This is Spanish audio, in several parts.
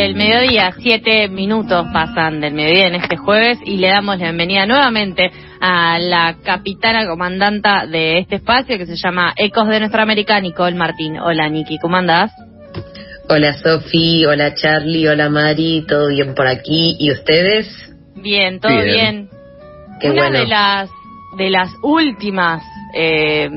del mediodía, siete minutos pasan del mediodía en este jueves y le damos la bienvenida nuevamente a la capitana comandanta de este espacio que se llama Ecos de Nuestra América, Nicole Martín. Hola Niki, ¿cómo andás? Hola Sofi, hola Charlie, hola Mari, ¿todo bien por aquí? ¿Y ustedes? Bien, todo bien. Qué Una bueno. de las de las últimas eh,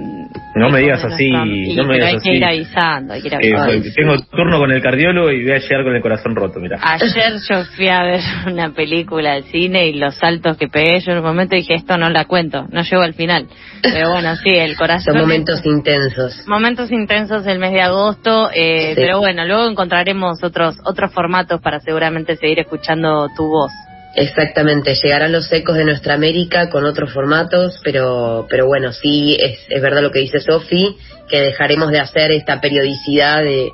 No me digas de así, no me digas hay que así. ir avisando, hay que ir Eh, avisando. tengo turno con el cardiólogo y voy a llegar con el corazón roto, mira. Ayer yo fui a ver una película al cine y los saltos que pegué, yo en un momento dije, esto no la cuento, no llego al final. Pero bueno, sí, el corazón... Son momentos intensos. Momentos intensos el mes de agosto, eh, Sí. pero bueno, luego encontraremos otros otros formatos para seguramente seguir escuchando tu voz. Exactamente, llegarán los ecos de nuestra América con otros formatos, pero, pero bueno, sí, es, es verdad lo que dice Sofi, que dejaremos de hacer esta periodicidad de,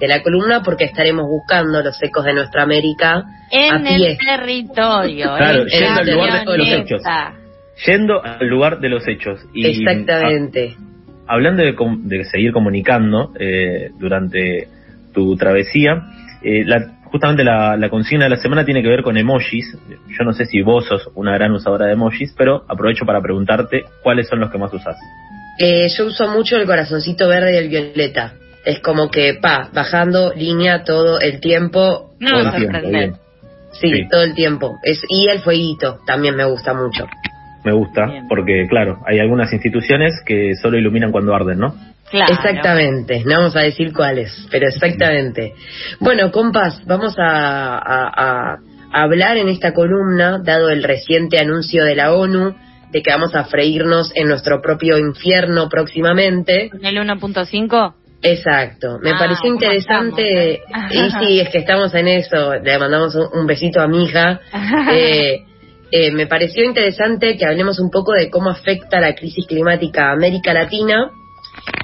de la columna porque estaremos buscando los ecos de nuestra América En a el territorio. Claro, en yendo al lugar de los hechos. Yendo al lugar de los hechos. Y, Exactamente. a- hablando de, com- de seguir comunicando eh, durante tu travesía, eh, la- justamente la, la consigna de la semana tiene que ver con emojis. Yo no sé si vos sos una gran usadora de emojis, pero aprovecho para preguntarte cuáles son los que más usás. Eh, yo uso mucho el corazoncito verde y el violeta. Es como que, pa, bajando línea todo el tiempo. No Todo me el tiempo. Sí, Sí. todo el tiempo. Es, y el fueguito también me gusta mucho. Me gusta, Bien. porque claro, hay algunas instituciones que solo iluminan cuando arden, ¿no? Claro. Exactamente, no vamos a decir cuáles, pero exactamente. Bueno, compas, vamos a, a- a hablar en esta columna, dado el reciente anuncio de la ONU de que vamos a freírnos en nuestro propio infierno próximamente. ¿En el 1.5? Exacto, me Ah, pareció ¿cómo interesante, estamos, y sí, es que estamos en eso, le mandamos un, un besito a mi hija. Eh, eh, me pareció interesante que hablemos un poco de cómo afecta la crisis climática a América Latina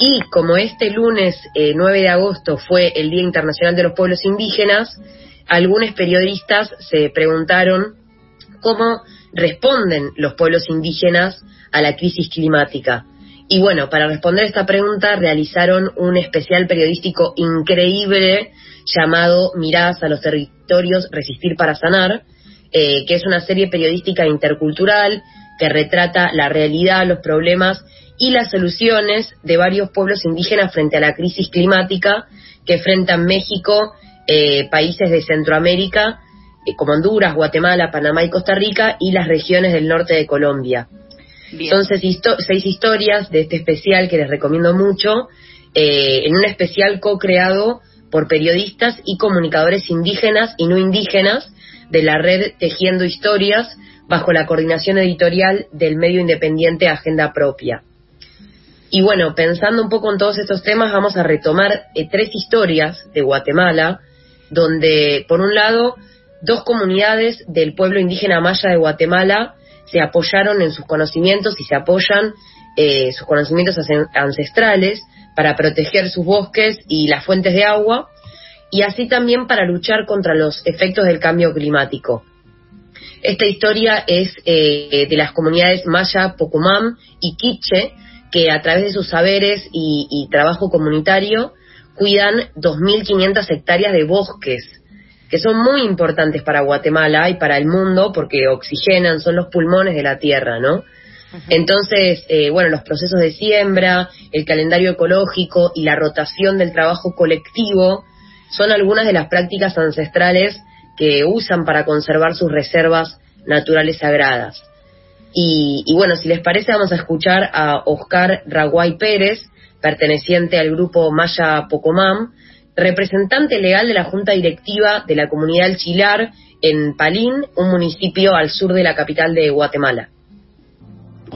y como este lunes eh, 9 de agosto fue el Día Internacional de los Pueblos Indígenas, algunos periodistas se preguntaron cómo responden los pueblos indígenas a la crisis climática. Y bueno, para responder esta pregunta realizaron un especial periodístico increíble llamado Miradas a los territorios, resistir para sanar, eh, que es una serie periodística intercultural que retrata la realidad, los problemas y las soluciones de varios pueblos indígenas frente a la crisis climática que enfrentan México, eh, países de Centroamérica, eh, como Honduras, Guatemala, Panamá y Costa Rica, y las regiones del norte de Colombia. Bien. Son seis, histo- seis historias de este especial que les recomiendo mucho, eh, en un especial co-creado por periodistas y comunicadores indígenas y no indígenas de la red Tejiendo Historias bajo la coordinación editorial del medio independiente Agenda Propia. Y bueno, pensando un poco en todos estos temas, vamos a retomar eh, tres historias de Guatemala, donde, por un lado, dos comunidades del pueblo indígena maya de Guatemala se apoyaron en sus conocimientos y se apoyan eh, sus conocimientos ancestrales para proteger sus bosques y las fuentes de agua, y así también para luchar contra los efectos del cambio climático. Esta historia es eh, de las comunidades Maya, Pocumam y Quiche, que a través de sus saberes y, y trabajo comunitario cuidan 2.500 hectáreas de bosques, que son muy importantes para Guatemala y para el mundo porque oxigenan, son los pulmones de la tierra, ¿no? Entonces, eh, bueno, los procesos de siembra, el calendario ecológico y la rotación del trabajo colectivo son algunas de las prácticas ancestrales que usan para conservar sus reservas naturales sagradas. Y, y bueno, si les parece, vamos a escuchar a Oscar Raguay Pérez, perteneciente al grupo Maya Pocomam, representante legal de la Junta Directiva de la Comunidad del Chilar en Palín, un municipio al sur de la capital de Guatemala.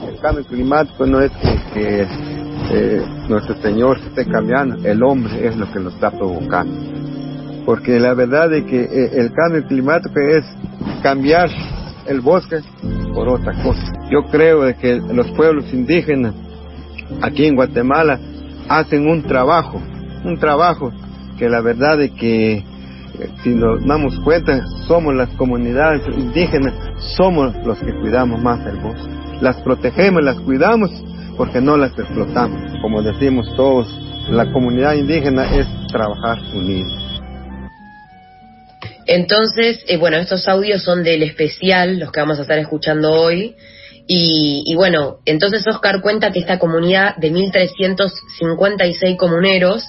El cambio climático no es que, eh, nuestro Señor se esté cambiando, el hombre es lo que lo está provocando. Porque la verdad es que eh, el cambio climático es cambiar el bosque por otra cosa. Yo creo que los pueblos indígenas aquí en Guatemala hacen un trabajo, un trabajo que la verdad es que eh, si nos damos cuenta somos las comunidades indígenas, somos los que cuidamos más el bosque. Las protegemos, las cuidamos porque no las explotamos. Como decimos todos, la comunidad indígena es trabajar unidos. Entonces, eh, bueno, estos audios son del especial, los que vamos a estar escuchando hoy. Y, y bueno, entonces Oscar cuenta que esta comunidad de 1.356 comuneros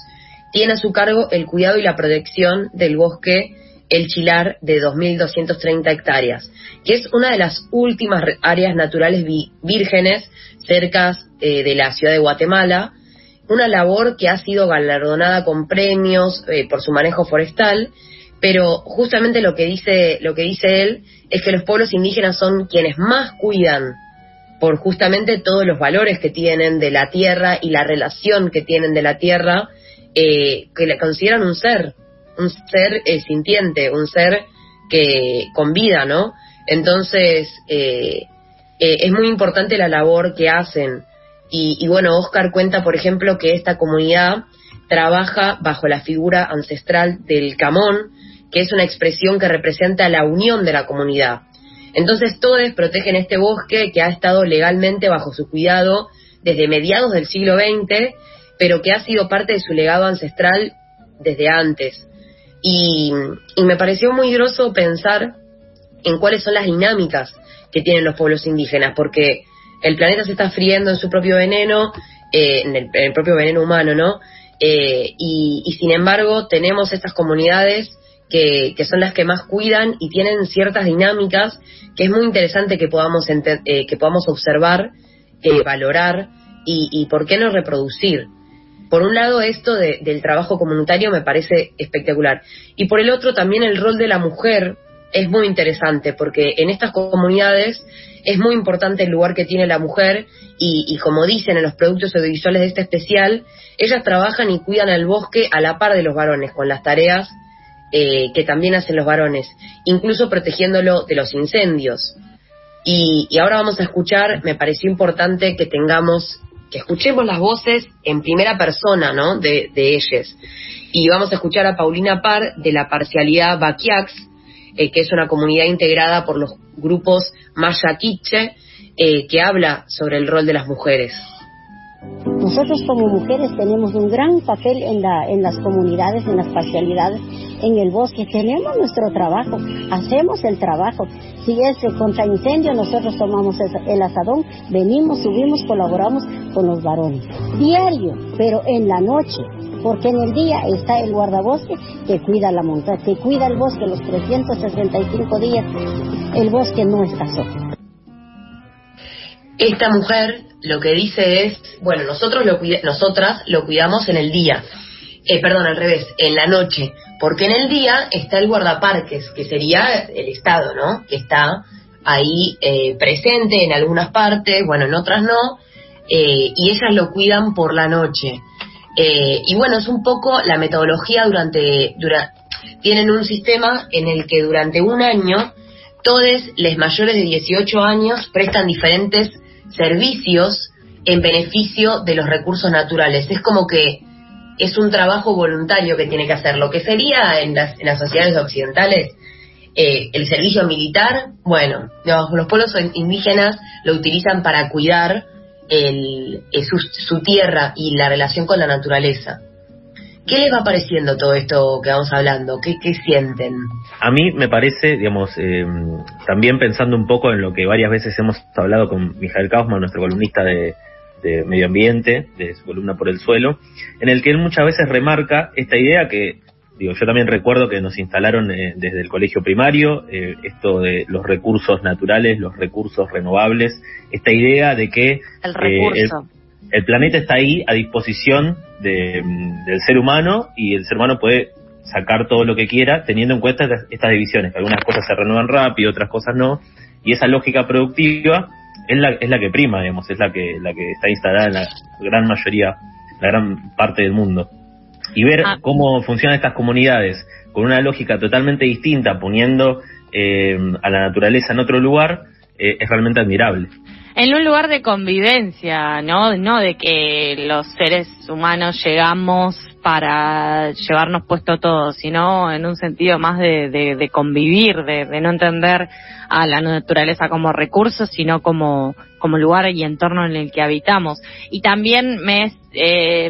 tiene a su cargo el cuidado y la protección del bosque El Chilar de 2.230 hectáreas, que es una de las últimas áreas naturales vírgenes cerca eh, de la ciudad de Guatemala, una labor que ha sido galardonada con premios eh, por su manejo forestal, pero justamente lo que dice lo que dice él es que los pueblos indígenas son quienes más cuidan por justamente todos los valores que tienen de la tierra y la relación que tienen de la tierra eh, que le consideran un ser, un ser eh, sintiente, un ser que con vida, ¿no? Entonces, eh, es muy importante la labor que hacen. Y, y, bueno, Oscar cuenta, por ejemplo, que esta comunidad trabaja bajo la figura ancestral del camón, que es una expresión que representa la unión de la comunidad. Entonces, todos protegen este bosque que ha estado legalmente bajo su cuidado desde mediados del siglo XX pero que ha sido parte de su legado ancestral desde antes. Y, me pareció muy groso pensar en cuáles son las dinámicas que tienen los pueblos indígenas, porque el planeta se está friendo en su propio veneno, eh, en, el, propio veneno humano, ¿no? Eh, y, sin embargo tenemos estas comunidades que, son las que más cuidan y tienen ciertas dinámicas que es muy interesante que podamos, eh, que podamos observar, valorar y, y, por qué no reproducir. Por un lado esto del trabajo comunitario me parece espectacular. Y por el otro también el rol de la mujer es muy interesante porque en estas comunidades es muy importante el lugar que tiene la mujer y, como dicen en los productos audiovisuales de este especial, ellas trabajan y cuidan el bosque a la par de los varones con las tareas eh, que también hacen los varones, incluso protegiéndolo de los incendios. Y, y ahora vamos a escuchar, me pareció importante que tengamos que escuchemos las voces en primera persona, ¿no? De, ellas. Y vamos a escuchar a Paulina Par de la parcialidad Baquiax, eh, que es una comunidad integrada por los grupos Maya eh, que habla sobre el rol de las mujeres. Nosotros como mujeres tenemos un gran papel en, la, en las comunidades, en las parcialidades, en el bosque. Tenemos nuestro trabajo, hacemos el trabajo. Si es contra incendio, nosotros tomamos el asadón, venimos, subimos, colaboramos con los varones. Diario, pero en la noche, porque en el día está el guardabosque que cuida la montaña, que cuida el bosque los 365 días. El bosque no está solo. Esta mujer lo que dice es, bueno, nosotros lo nosotras lo cuidamos en el día, eh, perdón, al revés, en la noche, porque en el día está el guardaparques, que sería el Estado, ¿no? Que está ahí eh, presente en algunas partes, bueno, en otras no, eh, y ellas lo cuidan por la noche. y bueno, es un poco la metodología durante, tienen un sistema en el que durante un año todos los mayores de 18 años prestan diferentes servicios en beneficio de los recursos naturales. Es como que es un trabajo voluntario que tiene que hacer. Lo que sería en las, en las sociedades occidentales eh, el servicio militar, bueno, los, pueblos indígenas lo utilizan para cuidar el, eh, su, tierra y la relación con la naturaleza. ¿Qué les va pareciendo todo esto que vamos hablando? ¿Qué, qué sienten? A mí me parece, digamos, eh, también pensando un poco en lo que varias veces hemos hablado con Mijael Kaufman, nuestro columnista de, medio ambiente, de su columna por el suelo, en el que él muchas veces remarca esta idea que, digo, yo también recuerdo que nos instalaron eh, desde el colegio primario, eh, esto de los recursos naturales, los recursos renovables, esta idea de que el recurso el planeta está ahí a disposición del ser humano y el ser humano puede sacar todo lo que quiera teniendo en cuenta estas, divisiones, que algunas cosas se renuevan rápido, otras cosas no, y esa lógica productiva es la, es la que prima, digamos, es la que, la que está instalada en la gran mayoría, la gran parte del mundo. Y ver ah. cómo funcionan estas comunidades con una lógica totalmente distinta, poniendo eh, a la naturaleza en otro lugar, eh, es realmente admirable en un lugar de convivencia, ¿no? No de que los seres humanos llegamos para llevarnos puesto todo, sino en un sentido más de, de, convivir, de, no entender a la naturaleza como recurso, sino como, como lugar y entorno en el que habitamos. Y también me, eh,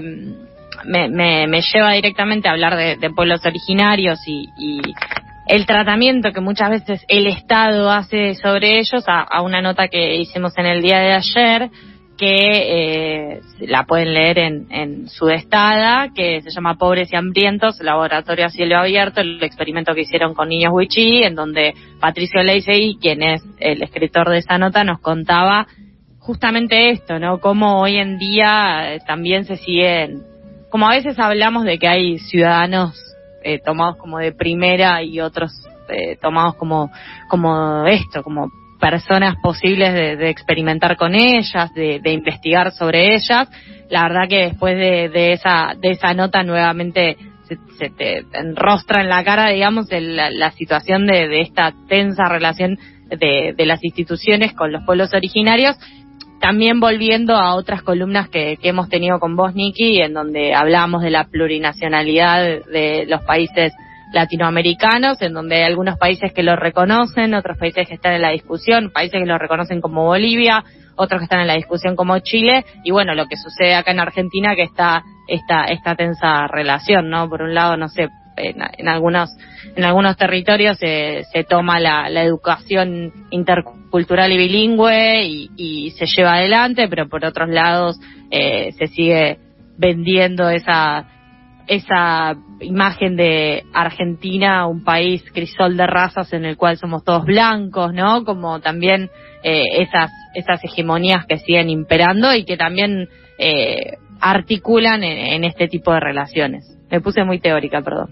me, me, lleva directamente a hablar de, pueblos originarios y, y el tratamiento que muchas veces el Estado hace sobre ellos a, una nota que hicimos en el día de ayer que eh, la pueden leer en, en Sudestada, que se llama Pobres y Hambrientos, Laboratorio a Cielo Abierto, el experimento que hicieron con niños Wichí, en donde Patricio Leisey, quien es el escritor de esa nota, nos contaba justamente esto, ¿no? Cómo hoy en día eh, también se siguen, como a veces hablamos de que hay ciudadanos eh, tomados como de primera y otros eh, tomados como, como esto, como personas posibles de, experimentar con ellas, de, investigar sobre ellas. La verdad que después de, esa, de esa nota nuevamente se, te enrostra en la cara, digamos, la, situación de, esta tensa relación de, las instituciones con los pueblos originarios. También volviendo a otras columnas que, que hemos tenido con vos, Nikki, en donde hablábamos de la plurinacionalidad de los países latinoamericanos, en donde hay algunos países que lo reconocen, otros países que están en la discusión, países que lo reconocen como Bolivia, otros que están en la discusión como Chile, y bueno, lo que sucede acá en Argentina, que está esta, esta tensa relación, ¿no? Por un lado, no sé, en, algunos en algunos territorios se, se toma la, la, educación intercultural y bilingüe y, se lleva adelante, pero por otros lados eh, se sigue vendiendo esa esa imagen de Argentina, un país crisol de razas en el cual somos todos blancos, ¿no? Como también eh, esas, esas hegemonías que siguen imperando y que también eh, articulan en, este tipo de relaciones. Me puse muy teórica, perdón.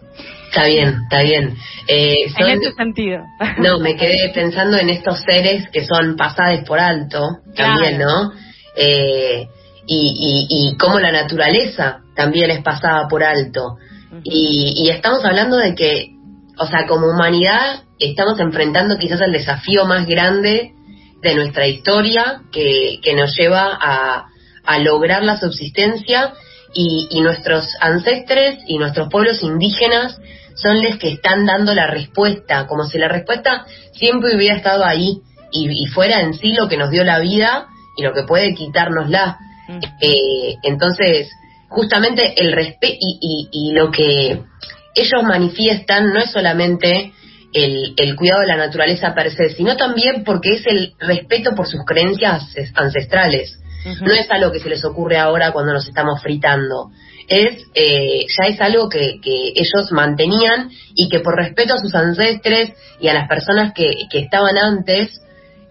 Está bien, está bien. Eh, en ese sentido. No, me quedé pensando en estos seres que son pasados por alto, también, ¿no? Eh, y, y, y cómo la naturaleza también es pasada por alto. y, y estamos hablando de que, o sea, como humanidad estamos enfrentando quizás el desafío más grande de nuestra historia que, que nos lleva a, a lograr la subsistencia y, y, nuestros ancestres y nuestros pueblos indígenas son los que están dando la respuesta, como si la respuesta siempre hubiera estado ahí y, y fuera en sí lo que nos dio la vida y lo que puede quitárnosla. Eh, entonces, justamente el respeto y, y, lo que ellos manifiestan no es solamente el, el, cuidado de la naturaleza per se, sino también porque es el respeto por sus creencias ancestrales. No es algo que se les ocurre ahora cuando nos estamos fritando. Es, eh, ya es algo que, que, ellos mantenían y que por respeto a sus ancestres y a las personas que, que estaban antes,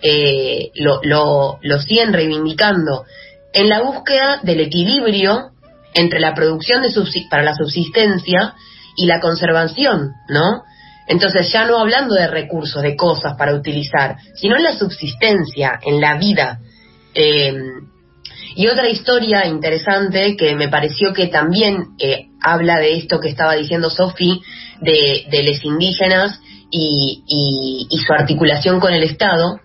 eh, lo, lo, lo siguen reivindicando en la búsqueda del equilibrio entre la producción de para la subsistencia y la conservación, ¿no? Entonces ya no hablando de recursos, de cosas para utilizar, sino en la subsistencia, en la vida. Eh, y otra historia interesante que me pareció que también eh, habla de esto que estaba diciendo Sofi, de, de los indígenas y, y, su articulación con el Estado,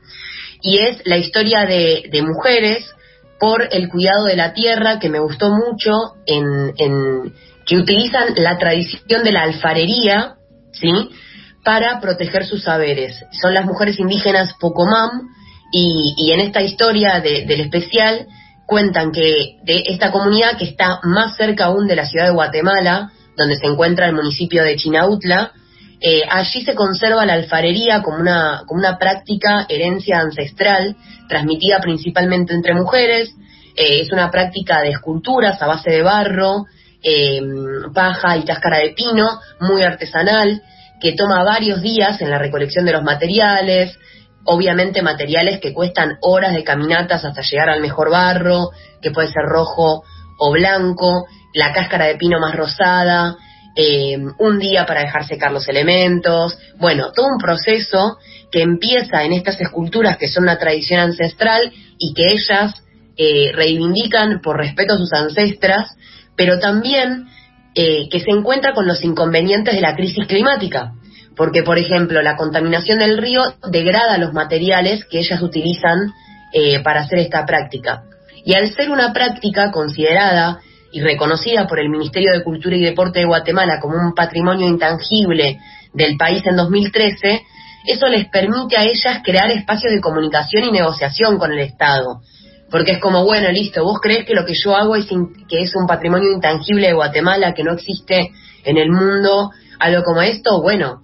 y es la historia de, de mujeres por el cuidado de la tierra, que me gustó mucho, en, en que utilizan la tradición de la alfarería, ¿sí? Para proteger sus saberes. Son las mujeres indígenas Pocomam, y, y en esta historia del especial cuentan que de esta comunidad que está más cerca aún de la ciudad de Guatemala, donde se encuentra el municipio de Chinautla, eh, allí se conserva la alfarería como una, como una práctica herencia ancestral, transmitida principalmente entre mujeres. Eh, es una práctica de esculturas a base de barro, eh, paja y cáscara de pino, muy artesanal, que toma varios días en la recolección de los materiales, obviamente materiales que cuestan horas de caminatas hasta llegar al mejor barro, que puede ser rojo o blanco, la cáscara de pino más rosada, eh, un día para dejar secar los elementos, bueno, todo un proceso que empieza en estas esculturas que son una tradición ancestral y que ellas eh, reivindican por respeto a sus ancestras, pero también eh, que se encuentra con los inconvenientes de la crisis climática, porque por ejemplo la contaminación del río degrada los materiales que ellas utilizan para hacer esta práctica. Y al ser una práctica considerada y reconocida por el Ministerio de Cultura y Deporte de Guatemala como un patrimonio intangible del país en 2013, eso les permite a ellas crear espacios de comunicación y negociación con el Estado. Porque es como, bueno, listo, vos crees que lo que yo hago es que es un patrimonio intangible de Guatemala, que no existe en el mundo, algo como esto, bueno,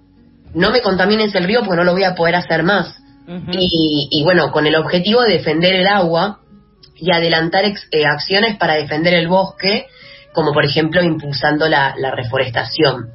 no me contamines el río porque no lo voy a poder hacer más. y, y, bueno, con el objetivo de defender el agua y adelantar eh, acciones para defender el bosque, como por ejemplo impulsando la, la reforestación.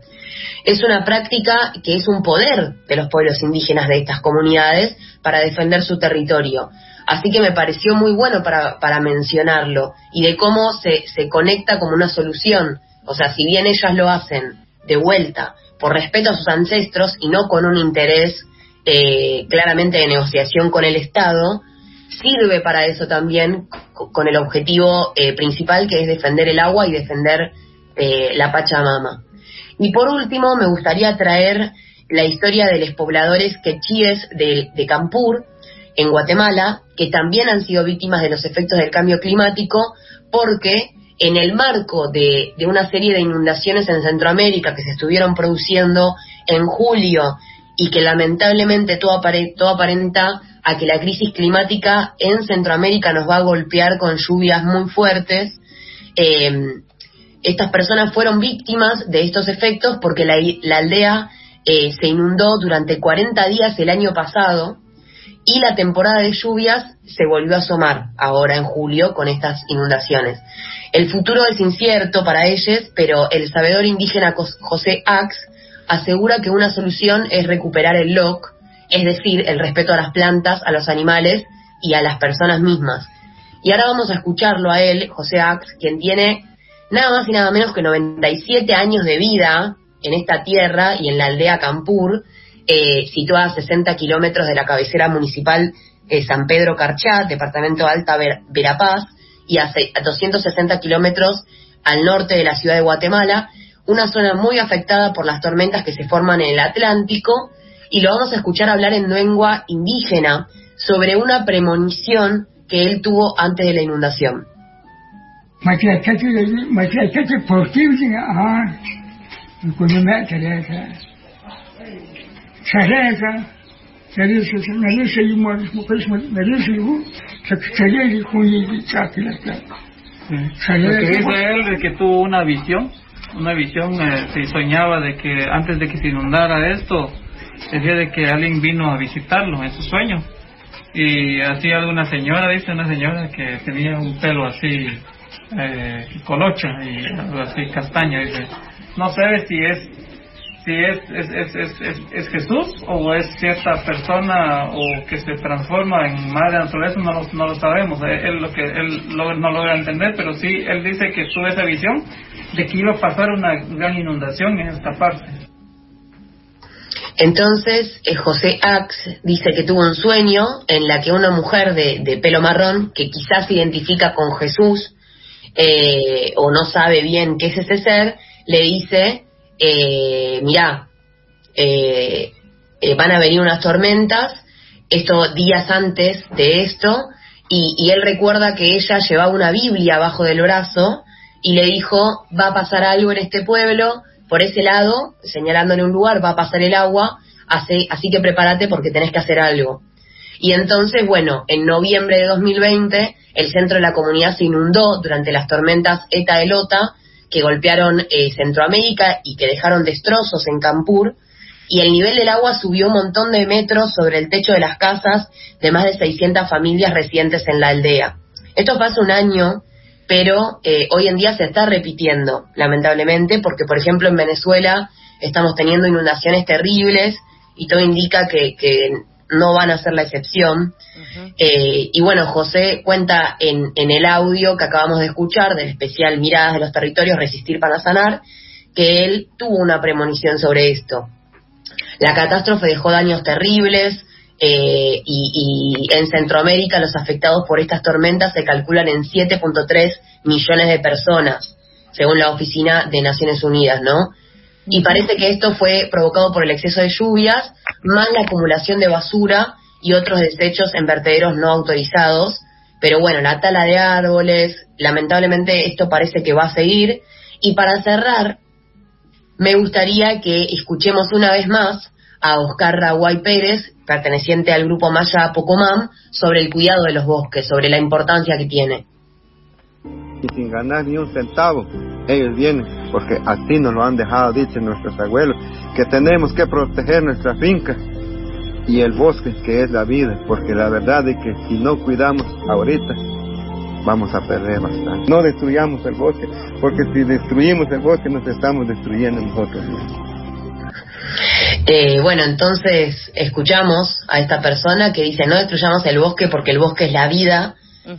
Es una práctica que es un poder de los pueblos indígenas de estas comunidades para defender su territorio. Así que me pareció muy bueno para, para mencionarlo y de cómo se, se conecta como una solución. O sea, si bien ellas lo hacen de vuelta por respeto a sus ancestros y no con un interés eh, claramente de negociación con el Estado, sirve para eso también con el objetivo eh, principal que es defender el agua y defender eh, la Pachamama. Y por último, me gustaría traer la historia de los pobladores quechíes de, de Campur, en Guatemala, que también han sido víctimas de los efectos del cambio climático, porque en el marco de, una serie de inundaciones en Centroamérica que se estuvieron produciendo en julio y que lamentablemente todo, aparenta a que la crisis climática en Centroamérica nos va a golpear con lluvias muy fuertes. Eh, estas personas fueron víctimas de estos efectos porque la, aldea eh, se inundó durante 40 días el año pasado y la temporada de lluvias se volvió a asomar ahora en julio con estas inundaciones. El futuro es incierto para ellos, pero el sabedor indígena José Ax asegura que una solución es recuperar el LOC, es decir, el respeto a las plantas, a los animales y a las personas mismas. Y ahora vamos a escucharlo a él, José Ax, quien tiene nada más y nada menos que 97 años de vida en esta tierra y en la aldea Campur, eh, situada a 60 kilómetros de la cabecera municipal de San Pedro Carchá, departamento Alta Verapaz, y a, 260 kilómetros al norte de la ciudad de Guatemala, una zona muy afectada por las tormentas que se forman en el Atlántico, y lo vamos a escuchar hablar en lengua indígena sobre una premonición que él tuvo antes de la inundación. Lo que dice él es que tuvo una visión, una visión, eh, se soñaba de que antes de que se inundara esto, decía de que alguien vino a visitarlo en su sueño. Y así alguna señora, dice una señora que tenía un pelo así, eh, colocha y algo así castaña, dice, no sabe si es si es, es, es, es, Jesús o es cierta persona o que se transforma en madre naturaleza, no lo, no lo sabemos. Él, lo que él no logra entender, pero sí, él dice que tuvo esa visión de que iba a pasar una gran inundación en esta parte. Entonces, eh, José Ax dice que tuvo un sueño en la que una mujer de, de pelo marrón, que quizás se identifica con Jesús, eh, o no sabe bien qué es ese ser, le dice eh, mirá, eh, eh, van a venir unas tormentas, esto días antes de esto, y, él recuerda que ella llevaba una Biblia abajo del brazo y le dijo, va a pasar algo en este pueblo, por ese lado, señalándole un lugar, va a pasar el agua, así, que prepárate porque tenés que hacer algo. Y entonces, bueno, en noviembre de 2020, el centro de la comunidad se inundó durante las tormentas ETA y Lota, que golpearon eh, Centroamérica y que dejaron destrozos en Campur, y el nivel del agua subió un montón de metros sobre el techo de las casas de más de 600 familias residentes en la aldea. Esto hace un año, pero eh, hoy en día se está repitiendo, lamentablemente, porque, por ejemplo, en Venezuela estamos teniendo inundaciones terribles y todo indica que, que no van a ser la excepción. Eh, y bueno, José cuenta en, en, el audio que acabamos de escuchar del especial Miradas de los Territorios, Resistir para Sanar, que él tuvo una premonición sobre esto. La catástrofe dejó daños terribles eh, y, y, en Centroamérica los afectados por estas tormentas se calculan en 7.3 millones de personas, según la Oficina de Naciones Unidas, ¿no? Y parece que esto fue provocado por el exceso de lluvias, más la acumulación de basura y otros desechos en vertederos no autorizados. Pero bueno, la tala de árboles, lamentablemente esto parece que va a seguir. Y para cerrar, me gustaría que escuchemos una vez más a Oscar Raguay Pérez, perteneciente al grupo Maya Pocomam, sobre el cuidado de los bosques, sobre la importancia que tiene. Y sin ganar ni un centavo, ellos vienen porque así nos lo han dejado dicho nuestros abuelos, que tenemos que proteger nuestra finca y el bosque que es la vida, porque la verdad es que si no cuidamos ahorita, vamos a perder bastante. No destruyamos el bosque, porque si destruimos el bosque nos estamos destruyendo nosotros mismos. Eh, bueno, entonces escuchamos a esta persona que dice no destruyamos el bosque porque el bosque es la vida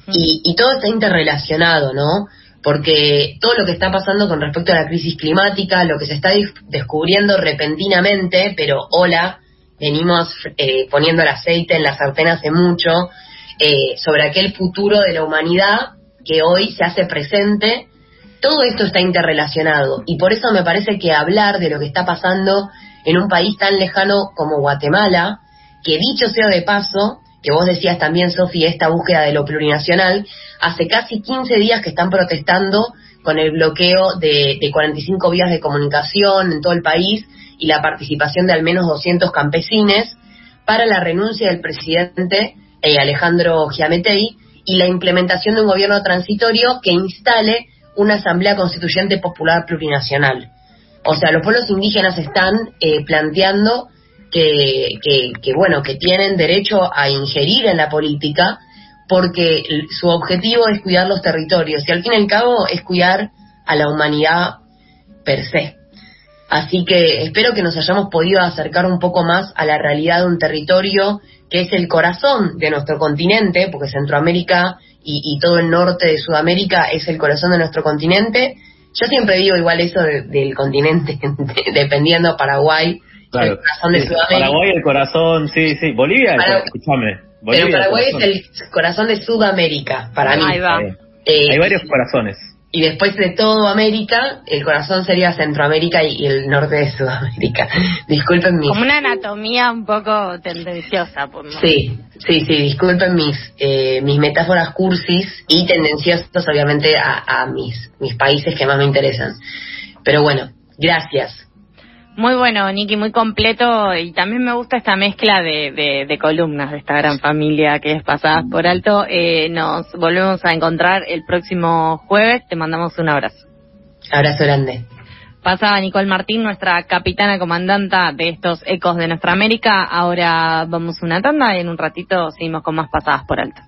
y, y todo está interrelacionado, ¿no? Porque todo lo que está pasando con respecto a la crisis climática, lo que se está descubriendo repentinamente, pero hola, venimos eh, poniendo el aceite en la sartén hace mucho, eh, sobre aquel futuro de la humanidad que hoy se hace presente, todo esto está interrelacionado. Y por eso me parece que hablar de lo que está pasando en un país tan lejano como Guatemala, que dicho sea de paso, que vos decías también, Sofi, esta búsqueda de lo plurinacional, hace casi 15 días que están protestando con el bloqueo de, de 45 vías de comunicación en todo el país y la participación de al menos 200 campesines para la renuncia del presidente eh, Alejandro Giametei y la implementación de un gobierno transitorio que instale una asamblea constituyente popular plurinacional. O sea, los pueblos indígenas están eh, planteando que, bueno, que tienen derecho a ingerir en la política porque su objetivo es cuidar los territorios y al fin y al cabo es cuidar a la humanidad per se. Así que espero que nos hayamos podido acercar un poco más a la realidad de un territorio que es el corazón de nuestro continente, porque Centroamérica y, todo el norte de Sudamérica es el corazón de nuestro continente. Yo siempre digo igual eso del continente, dependiendo Paraguay, el corazón de Sudamérica. Paraguay el corazón, sí, sí. Bolivia, escúchame. pero Paraguay es el corazón de Sudamérica, para mí. Ahí va. Eh, Hay varios corazones y después de todo América, el corazón sería Centroamérica y, el norte de Sudamérica. Disculpen mis... Como una anatomía un poco tendenciosa. Por sí, sí, sí, disculpen mis, eh, mis metáforas cursis y tendenciosas obviamente a, a mis, mis países que más me interesan. Pero bueno, gracias. Muy bueno, Nicky, muy completo y también me gusta esta mezcla de, de, columnas de esta gran familia que es Pasadas por Alto. Eh, nos volvemos a encontrar el próximo jueves. Te mandamos un abrazo. Abrazo grande. Pasaba Nicole Martín, nuestra capitana comandanta de estos ecos de nuestra América. Ahora vamos una tanda y en un ratito seguimos con más Pasadas por Alto.